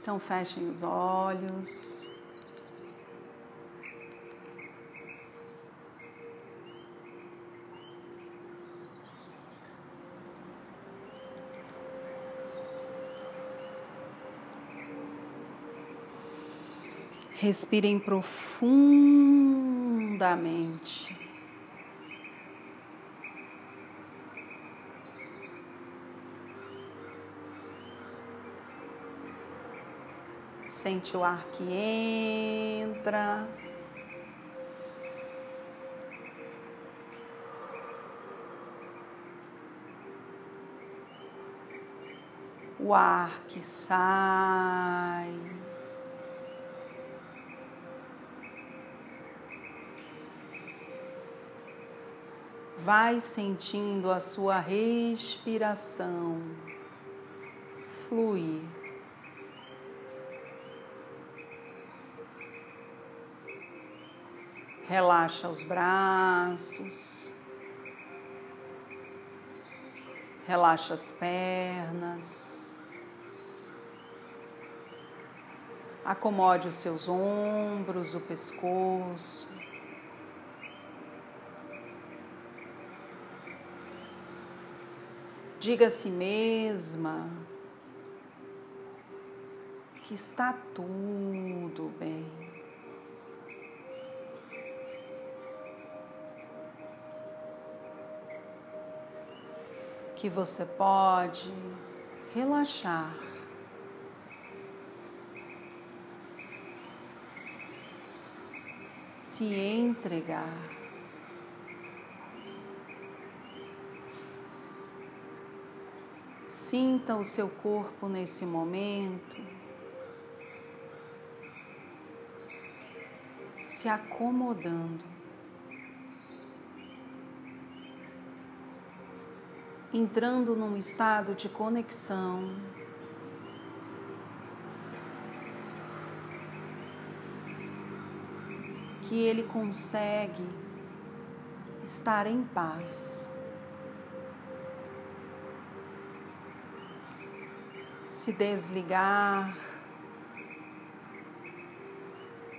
Então fechem os olhos. Respirem profundamente. Sente o ar que entra. O ar que sai. Vai sentindo a sua respiração fluir. Relaxa os braços, relaxa as pernas, acomode os seus ombros, o pescoço. Diga a si mesma que está tudo bem. Que você pode relaxar. Se entregar. Sinta o seu corpo nesse momento se acomodando. Entrando num estado de conexão. Que ele consegue estar em paz. Se desligar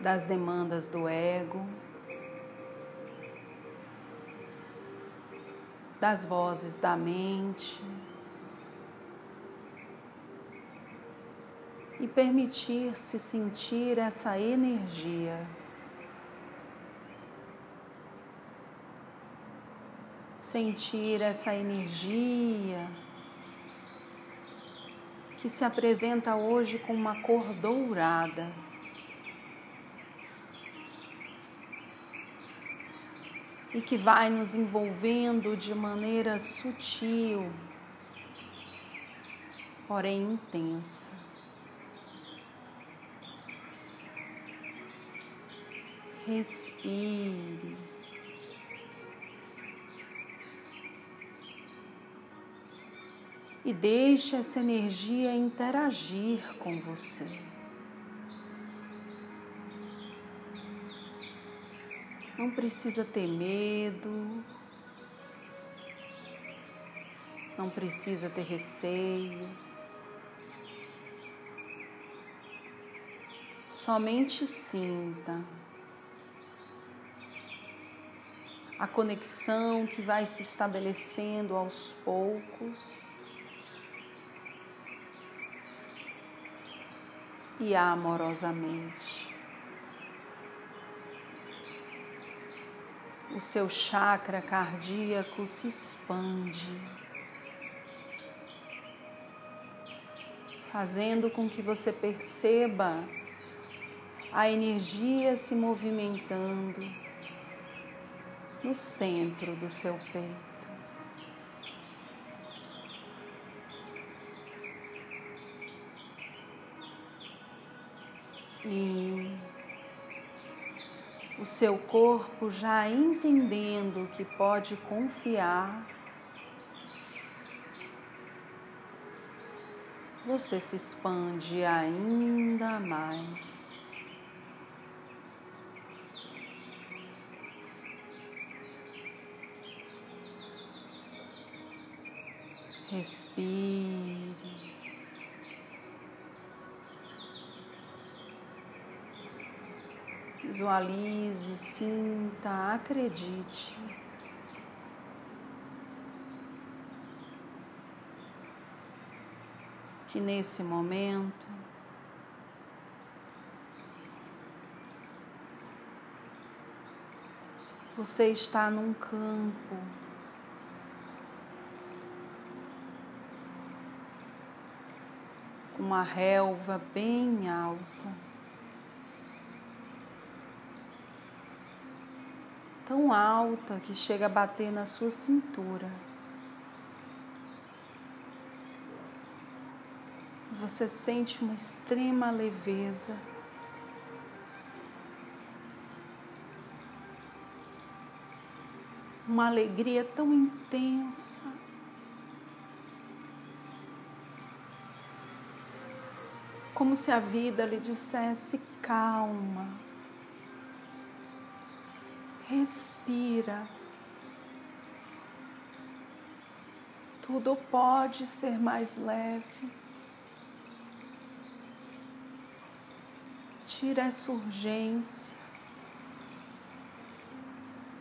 das demandas do ego. Das vozes da mente e permitir-se sentir essa energia. Sentir essa energia que se apresenta hoje com uma cor dourada. E que vai nos envolvendo de maneira sutil, porém intensa. Respire. E deixe essa energia interagir com você. Não precisa ter medo, não precisa ter receio. Somente sinta a conexão que vai se estabelecendo aos poucos. E amorosamente. O seu chakra cardíaco se expande, fazendo com que você perceba a energia se movimentando no centro do seu peito. E o seu corpo já entendendo que pode confiar, você se expande ainda mais. Respire. Visualize, sinta, acredite. Que nesse momento você está num campo com uma relva bem alta. Tão alta que chega a bater na sua cintura. Você sente uma extrema leveza. Uma alegria tão intensa. Como se a vida lhe dissesse calma. Respira. Tudo pode ser mais leve. Tira essa urgência.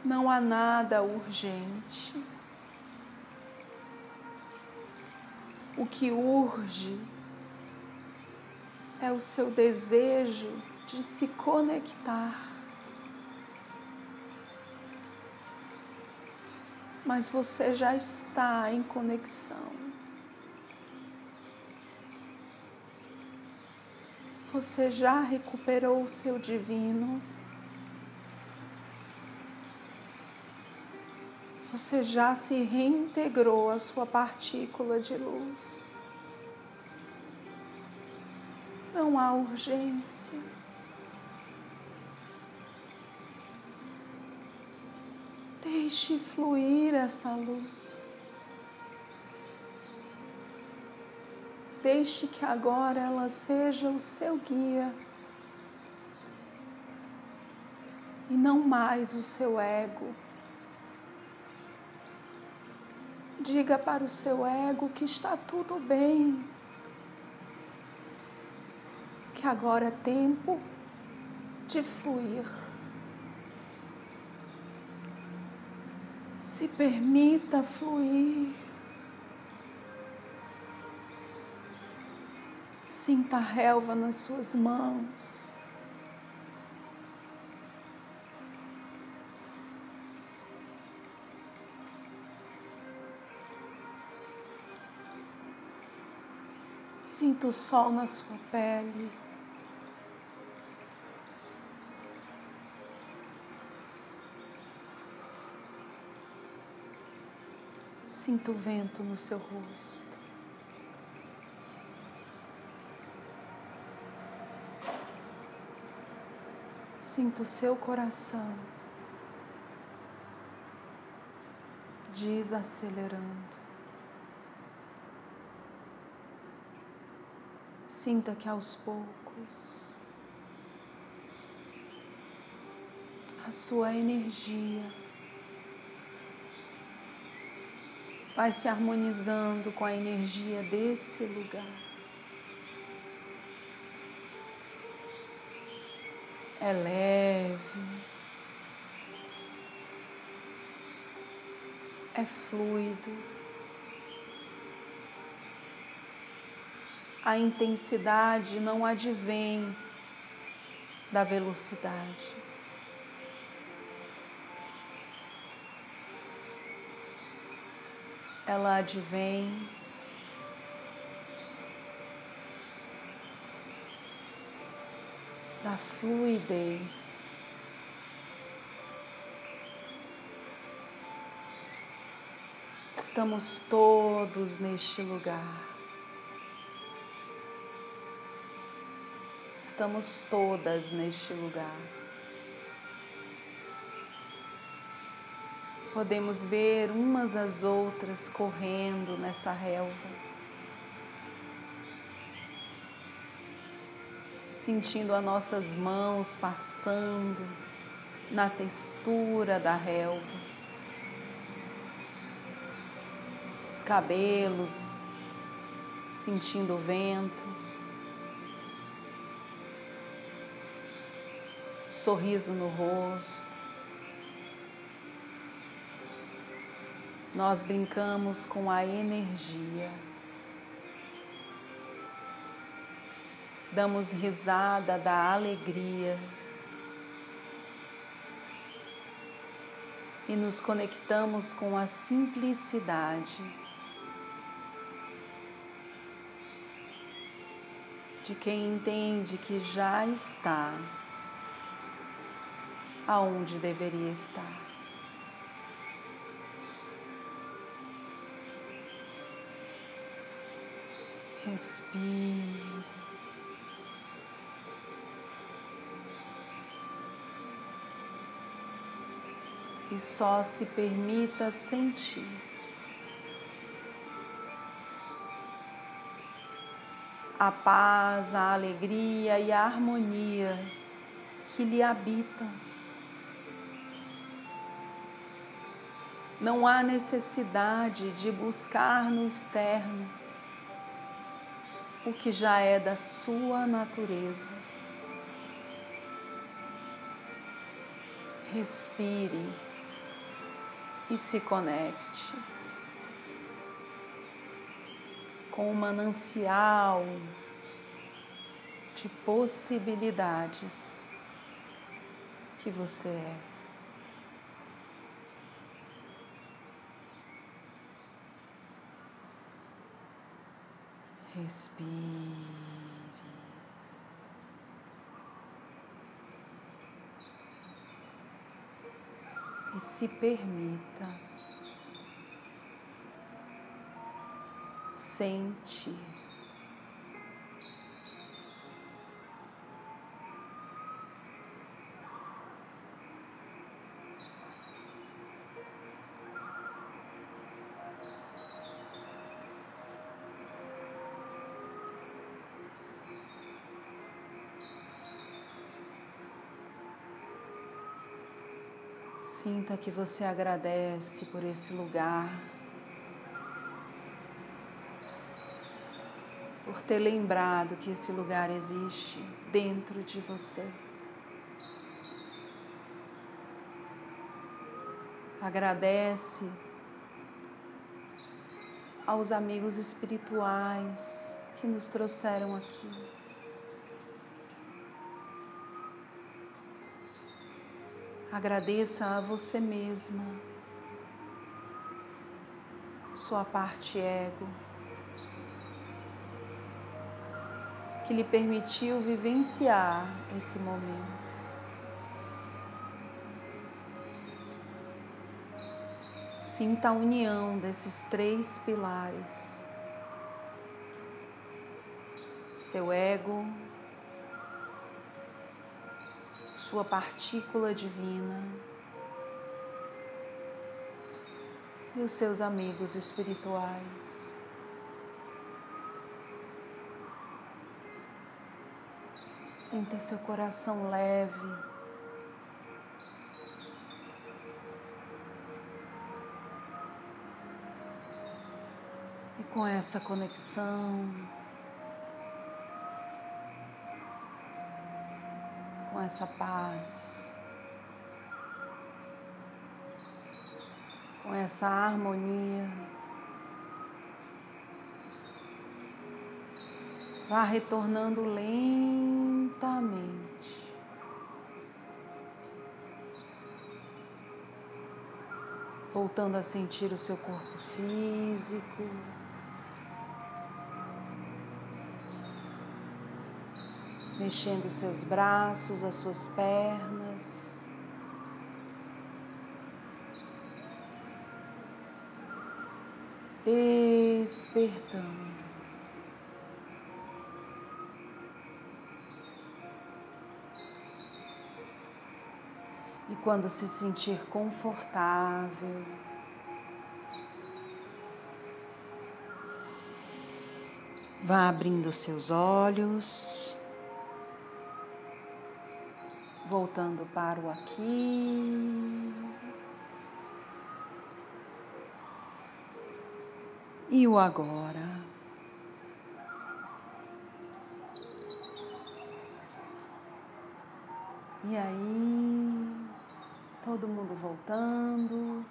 Não há nada urgente. O que urge é o seu desejo de se conectar mas você já está em conexão. Você já recuperou o seu divino. Você já se reintegrou à sua partícula de luz. Não há urgência. Deixe fluir essa luz. Deixe que agora ela seja o seu guia e não mais o seu ego. Diga para o seu ego que está tudo bem, que agora é tempo de fluir. Se permita fluir. Sinta a relva nas suas mãos. Sinta o sol na sua pele. Sinta o vento no seu rosto. Sinta o seu coração desacelerando. Sinta que aos poucos a sua energia vai se harmonizando com a energia desse lugar. É leve, é fluido. A intensidade não advém da velocidade. Ela advém da fluidez. Estamos todos neste lugar. Estamos todas neste lugar. Podemos ver umas às outras correndo nessa relva, sentindo as nossas mãos passando na textura da relva, os cabelos sentindo o vento. sorriso no rosto. Nós brincamos com a energia. Damos risada da alegria. E nos conectamos com a simplicidade de quem entende que já está aonde deveria estar. Respire. E só se permita sentir. A paz, a alegria e a harmonia que lhe habitam. Não há necessidade de buscar no externo o que já é da sua natureza. Respire e se conecte com o manancial de possibilidades que você é. Respire. E se permita sentir. Sinta que você agradece por esse lugar, por ter lembrado que esse lugar existe dentro de você. Agradece aos amigos espirituais que nos trouxeram aqui. Agradeça a você mesma, sua parte ego, que lhe permitiu vivenciar esse momento. Sinta a união desses três pilares: seu ego, sua partícula divina e os seus amigos espirituais. Sinta seu coração leve. E com essa conexão, com essa paz, com essa harmonia. Vá retornando lentamente. Voltando a sentir o seu corpo físico. Mexendo seus braços, as suas pernas. Despertando. E quando se sentir confortável, vá abrindo seus olhos voltando para o aqui. E o agora. E aí, todo mundo voltando